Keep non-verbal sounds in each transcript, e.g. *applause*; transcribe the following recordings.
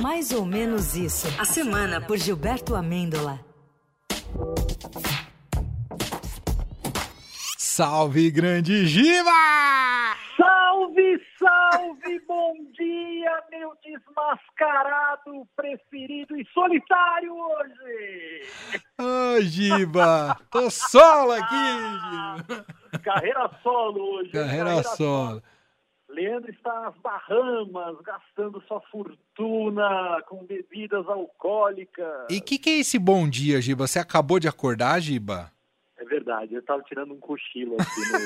Mais ou menos isso. A semana por Gilberto Amêndola. Salve, grande Giba! Salve, salve, *laughs* bom dia, meu desmascarado preferido e solitário hoje! Ô, Giba! Tô solo aqui, *laughs* Giba! Carreira solo hoje. Carreira, carreira solo. solo. Leandro está nas Bahamas, gastando sua fortuna com bebidas alcoólicas. E o que, que é esse bom dia, Giba? Você acabou de acordar, Giba? É verdade, eu estava tirando um cochilo aqui no.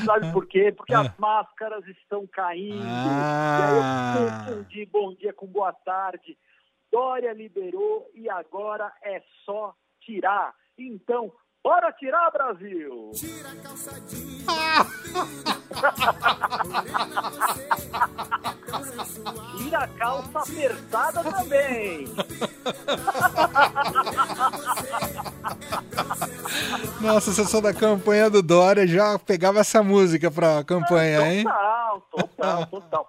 *laughs* Sabe por quê? Porque as máscaras estão caindo. Ah. E aí eu confundi bom dia com boa tarde. Dória liberou e agora é só tirar. Então, Bora tirar, Brasil! Tira a calça jeans. Tira a calça apertada também. Nossa, se eu sou da campanha do Dória, já pegava essa música pra campanha, hein? Total, total, total.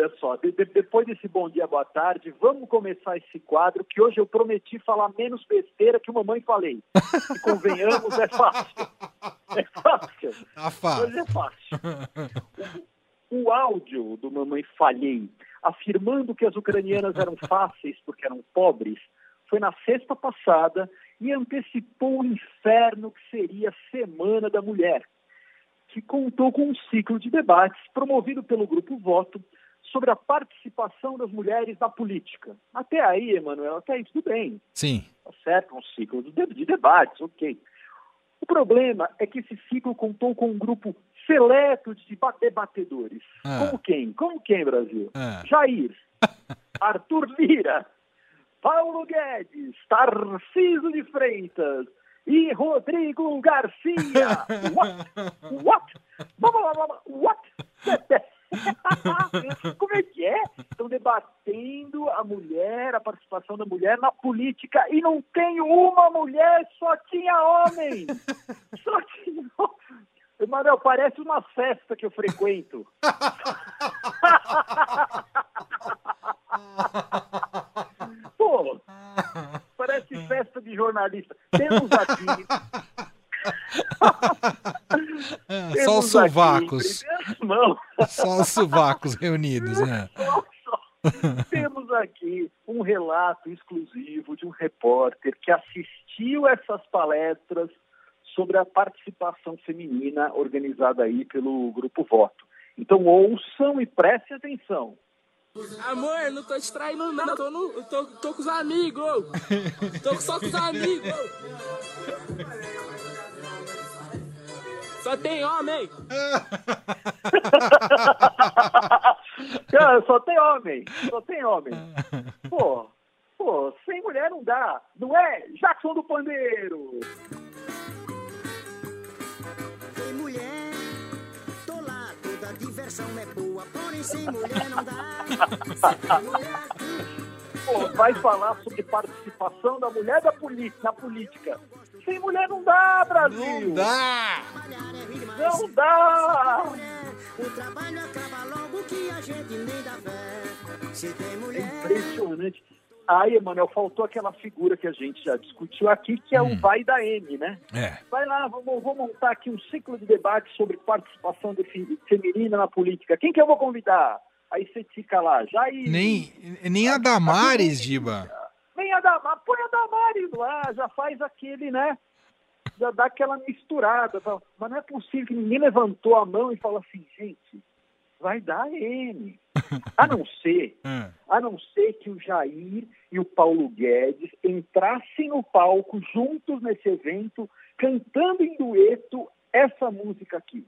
Olha só, de, de, depois desse bom dia, boa tarde, vamos começar esse quadro que hoje eu prometi falar menos besteira que o mamãe falei. E convenhamos, é fácil. É fácil. Tá fácil. Hoje é fácil. O, o áudio do Mamãe Falhei, afirmando que as ucranianas eram fáceis porque eram pobres, foi na sexta passada e antecipou o inferno que seria a Semana da Mulher, que contou com um ciclo de debates promovido pelo Grupo Voto sobre a participação das mulheres na política. Até aí, Emanuel, até aí tudo bem. Sim. Tá certo, um ciclo de debates, ok. O problema é que esse ciclo contou com um grupo seleto de debatedores. Ah. Como quem? Como quem, Brasil? Ah. Jair, *laughs* Arthur Lira, Paulo Guedes, Tarciso de Freitas e Rodrigo Garcia. *laughs* What? What? What? *laughs* *laughs* Como é que é? Estão debatendo a mulher, a participação da mulher na política. E não tem uma mulher, só tinha homem. *laughs* Só tinha Emanuel, parece uma festa que eu frequento. *laughs* Pô, parece festa de jornalista. Temos aqui Só os sovacos. Só os sovacos reunidos, né? Temos aqui um relato exclusivo de um repórter que assistiu essas palestras sobre a participação feminina organizada aí pelo Grupo Voto. Então ouçam e prestem atenção. Amor, não tô distraindo não, tô, no, tô, tô com os amigos. Tô só com os amigos. Só tem homem! *laughs* *laughs* Cara, só tem homem, só tem homem. *laughs* Pô, pô, sem mulher não dá. Não é Jackson do Pandeiro. Tem mulher, tô lá, toda diversão é boa, porém sem mulher não dá. *laughs* Pô, vai falar sobre participação da mulher da na política. Sem mulher não dá, Brasil! Não dá! Não dá! O trabalho acaba logo que a gente nem dá fé. Se tem mulher. Impressionante. Aí, Emanuel, faltou aquela figura que a gente já discutiu aqui, que é hum. o vai da M, né? É. Vai lá, vou, vou montar aqui um ciclo de debate sobre participação feminina na política. Quem que eu vou convidar? Aí você fica lá, já Nem, nem a Damares, Diba. Nem a Damares, põe a Damares lá, já faz aquele, né? Já dá aquela misturada. Mas não é possível que ninguém levantou a mão e falou assim, gente, vai dar M. *laughs* A não ser, é. a não ser que o Jair e o Paulo Guedes entrassem no palco juntos nesse evento, cantando em dueto essa música aqui.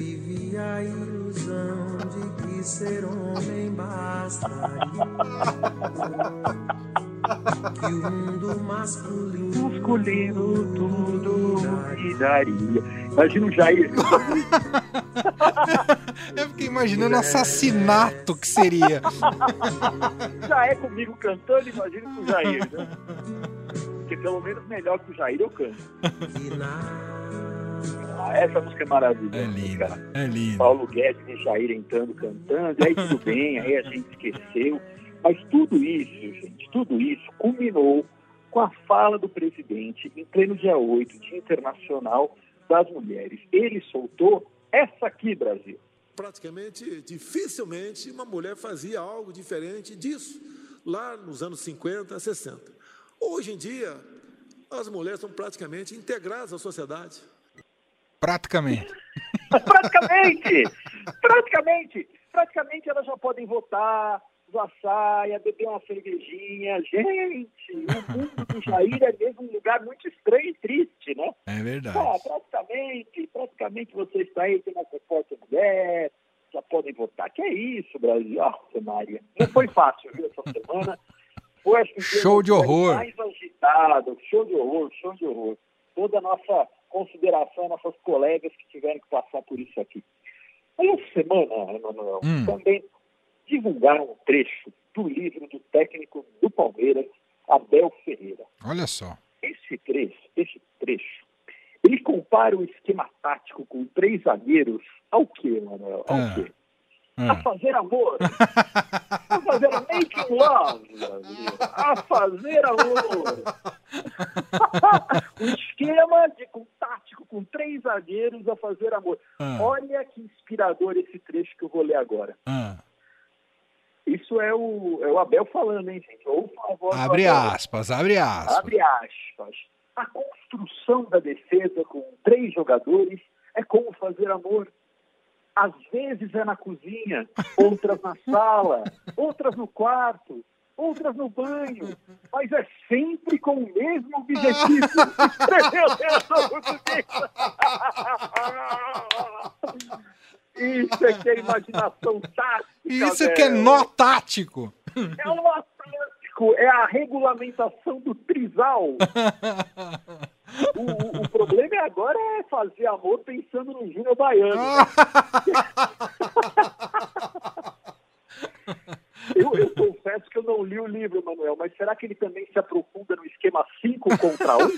Vive a ilusão de que ser homem bastaria. que o mundo masculino, masculino tudo me daria. Imagina o Jair. *laughs* Eu fiquei imaginando o assassinato que seria. *laughs* Já é comigo cantando, imagina com o Jair, né? Porque pelo menos melhor que o Jair eu canto. Ah, essa música é maravilhosa. É lindo, cara. é lindo. Paulo Guedes e Jair entrando, cantando, aí tudo *laughs* bem, aí a gente esqueceu. Mas tudo isso, gente, tudo isso culminou com a fala do presidente em pleno dia 8, Dia Internacional das Mulheres. Ele soltou essa aqui, Brasil. praticamente, dificilmente, uma mulher fazia algo diferente disso, lá nos anos 50, 60. Hoje em dia, as mulheres são praticamente integradas à sociedade. Praticamente. *laughs* praticamente! praticamente! Praticamente elas já podem votar, usar saia, beber uma cervejinha. Gente, o mundo do Jair é mesmo um lugar muito estranho e triste, né? É verdade. Ah, praticamente, praticamente você está aí, tem uma repórter mulher, já podem votar. Que é isso, Brasil? Nossa, Maria. Não foi fácil, viu, essa semana. Foi, acho que, Show de horror. Mais agitado, show de horror, show de horror. Toda a nossa consideração, nossas colegas que tiveram que passar por isso aqui. Aí, essa semana, Emanuel, Hum. também divulgaram um trecho do livro do técnico do Palmeiras, Abel Ferreira Olha só. esse trecho, esse trecho, ele compara o esquema tático com três zagueiros ao quê, Manuel? Ao Ah. quê? A Ah. fazer amor. A fazer *laughs* making love. Brasil. A fazer amor. *laughs* um esquema de, com tático com zagueiros a fazer amor. Ah. Olha que inspirador esse trecho que eu vou ler agora. Ah. Isso é o, é o Abel falando, hein, gente? Ouçam a voz Abre aspas, abre aspas. Abre aspas. A construção da defesa com três jogadores é como fazer amor. Às vezes é na cozinha, *laughs* outras na sala, outras no quarto, outras no banho, mas é sempre com o mesmo objetivo. Meu Deus, *laughs* Isso é que é imaginação tática. Isso que é nó tático. É um Atlântico, é a regulamentação do trisal. O, o- o problema é agora é fazer amor pensando no Júnior Baiano. *laughs* Eu, eu eu não li o livro, Manuel, mas será que ele também se aprofunda no esquema 5 contra 1? *laughs*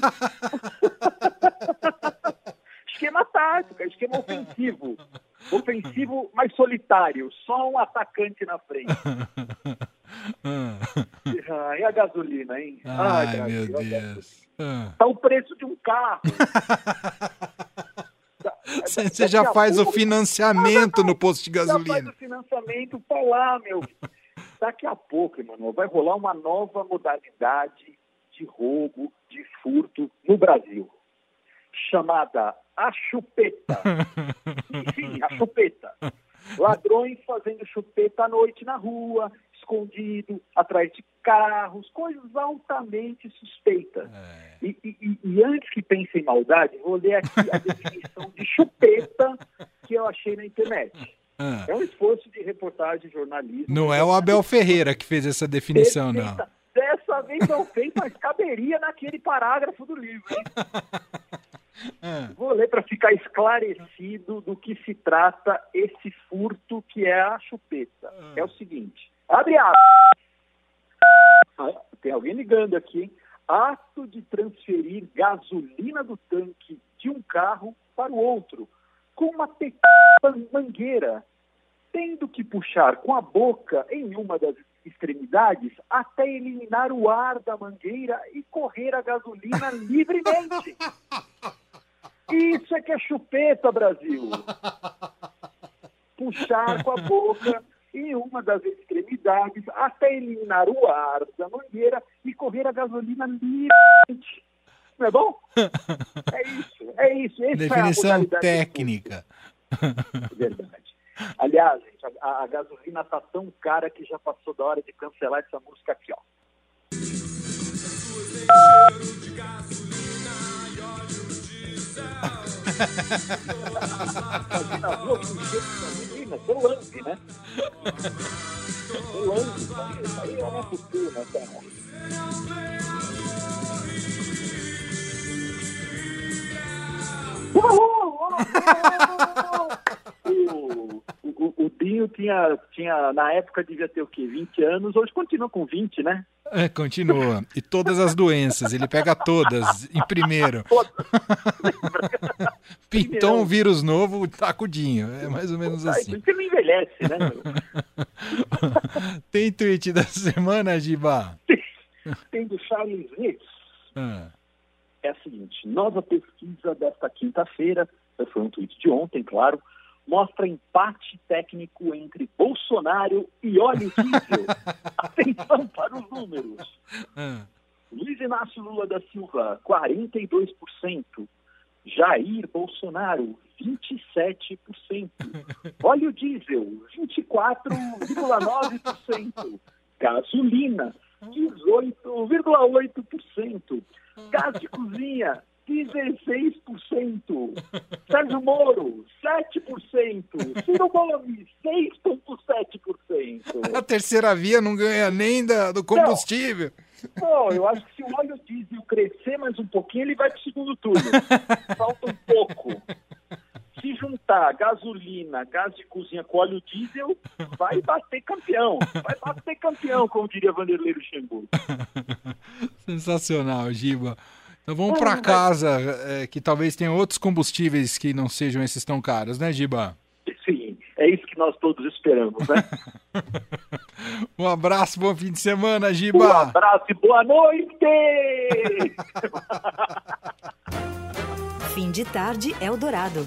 esquema tático, esquema ofensivo. Ofensivo, mas solitário, só um atacante na frente. *laughs* Ah. E a gasolina, hein? Ai, Brasil, meu gasolina. Deus. Ah. Tá o preço de um carro. *laughs* Você já faz o financiamento no posto de Já faz gasolina. o financiamento pra lá, meu. Daqui a pouco, Emanuel, vai rolar uma nova modalidade de roubo, de furto no Brasil. Chamada a chupeta. *laughs* Sim, a chupeta. Ladrões fazendo chupeta à noite na rua, escondido, atrás de carros, coisas altamente suspeitas. É. E, e- e- antes que pense em maldade, vou ler aqui a *laughs* definição de chupeta que eu achei na internet. Ah. É um esforço de reportagem jornalismo. Não é o Abel Ferreira que fez essa definição, não. Dessa vez não fez, mas caberia naquele parágrafo do livro. Hein? *laughs* Ah. Vou ler para ficar esclarecido do que se trata esse furto que é a chupeta. É o seguinte: abre aspas. Ah, Tem alguém ligando aqui, hein? Ato de transferir gasolina do tanque de um carro para o outro, com uma pequena mangueira, tendo que puxar com a boca em uma das extremidades até eliminar o ar da mangueira e correr a gasolina *laughs* livremente. Isso é que é chupeta, Brasil. Puxar com a boca em uma das extremidades até eliminar o ar da mangueira e correr a gasolina livremente. Não é bom? *laughs* É isso, é isso. Essa é a Definição modalidade técnica. de Verdade. Aliás, gente, a, a gasolina tá tão cara que já passou da hora de cancelar essa música aqui, ó. Gasolina rua com cheiro de gasolina, né? Isso aí é uma cara? O, o, o, Toninho tinha, tinha, na época devia ter o quê? 20 anos, hoje continua com 20, né? É, continua. E todas as doenças, ele pega todas em primeiro. Pintou um vírus novo, tacudinho. É mais ou menos assim. Porque não envelhece, né? Tem tweet da semana, Giba? Tem do Charles Smith. Ah, É a seguinte, nova pesquisa desta quinta-feira, foi um tweet de ontem, claro, mostra empate técnico entre Bolsonaro e óleo diesel. *laughs* Atenção para os números. ah. Luiz Inácio Lula da Silva, 42%. Jair Bolsonaro, 27%. Óleo diesel, 24,9%. Gasolina, 18,8%. Gás de cozinha, 16%. Sérgio Moro, 7%. Ciro Gomes, 6,7%. A terceira via não ganha nem da, do combustível. Bom, eu acho que se o óleo diesel crescer mais um pouquinho, ele vai para o segundo turno. Falta um pouco. Se juntar gasolina, gás de cozinha com óleo diesel, vai bater campeão. Vai bater campeão, como diria Vanderlei Luxemburgo. *laughs* Sensacional, Giba. Então vamos para casa, é, que talvez tenha outros combustíveis que não sejam esses tão caros, né, Giba? Sim, é isso que nós todos esperamos, né? *laughs* Um abraço, bom fim de semana, Um Giba. abraço e boa noite! *laughs* Fim de tarde Eldorado.